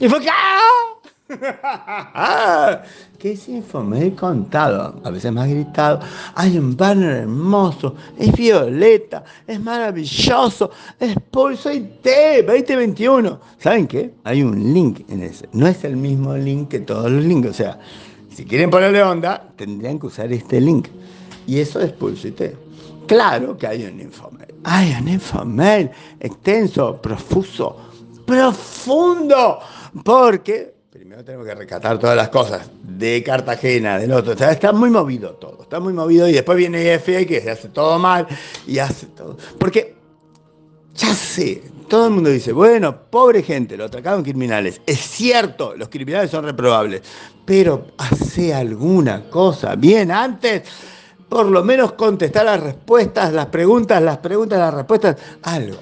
Y fue ¿Qué es Infomail contado? A veces más gritado. Hay un banner hermoso, es violeta, es maravilloso, es Pulso IT 2021. ¿Saben qué? Hay un link en ese. No es el mismo link que todos los links. O sea, si quieren ponerle onda, tendrían que usar este link. Y eso es Pulso IT. Claro que hay un Infomail. Hay un Infomail extenso, profuso, profundo porque primero tenemos que rescatar todas las cosas de Cartagena, del otro. está muy movido todo, está muy movido y después viene FA que se hace todo mal y hace todo. Porque ya sé, todo el mundo dice, bueno, pobre gente, lo atracaron criminales. Es cierto, los criminales son reprobables, pero hace alguna cosa bien antes. Por lo menos contestar las respuestas, las preguntas, las preguntas, las respuestas, algo.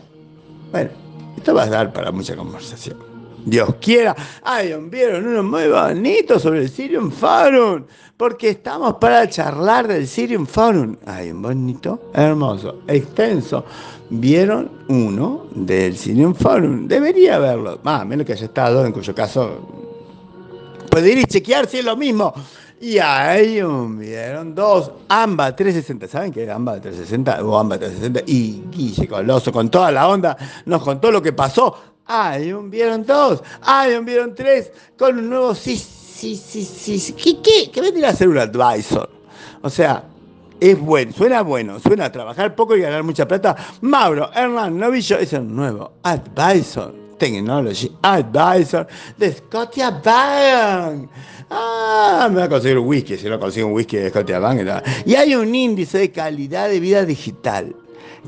Bueno, esto va a dar para mucha conversación. Dios quiera. Ay, vieron uno muy bonito sobre el Sirium Forum. Porque estamos para charlar del Sirium Forum. Ay, un bonito, hermoso, extenso. ¿Vieron uno del Sirium Forum? Debería verlo. Más, menos que haya estado, en cuyo caso puede ir y chequear si es lo mismo. Y ahí vieron dos, AMBA 360, ¿saben qué es AMBA 360? O AMBA 360, y Guille Coloso, con toda la onda, nos contó lo que pasó Un vieron dos. Ay, un vieron tres. Con un nuevo sí, sí, sí, sí. ¿Qué, qué? ¿Qué vendría a ser un advisor? O sea, es bueno, suena bueno, suena a trabajar poco y ganar mucha plata. Mauro Hernán Novillo es el nuevo advisor, technology advisor de Scotia Bank. Ah, me va a conseguir un whisky, si no consigo un whisky de Scotia Bank. Y hay un índice de calidad de vida digital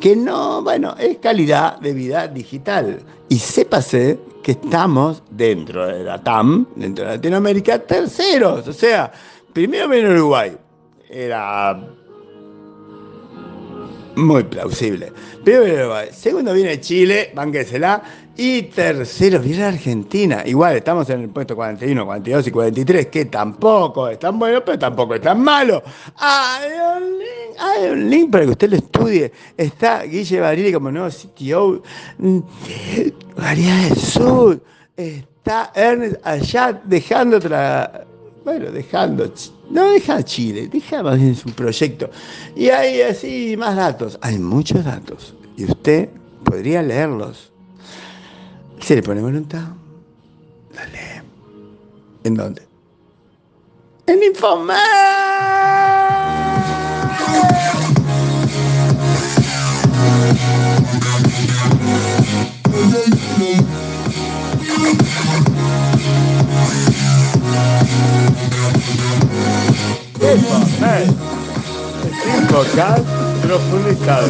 que no, bueno, es calidad de vida digital. Y sépase que estamos dentro de la TAM, dentro de Latinoamérica, terceros. O sea, primero viene Uruguay. Era muy plausible. Primero viene Uruguay. Segundo viene Chile, banquésela. Y tercero viene Argentina. Igual estamos en el puesto 41, 42 y 43, que tampoco es tan bueno, pero tampoco es tan malo. Link, hay un link para que usted lo estudie. Está Guille Barili como nuevo CTO de María del Sur. Está Ernest allá dejando otra. Bueno, dejando. No deja Chile, deja más bien su proyecto. Y hay así más datos. Hay muchos datos. Y usted podría leerlos se le pone voluntad, Dale. ¿En dónde? En Infomar. Infocar profundizado.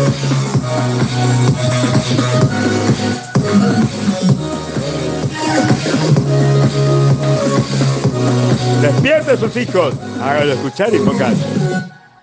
Despierte a sus hijos, hágalo escuchar y enfocar.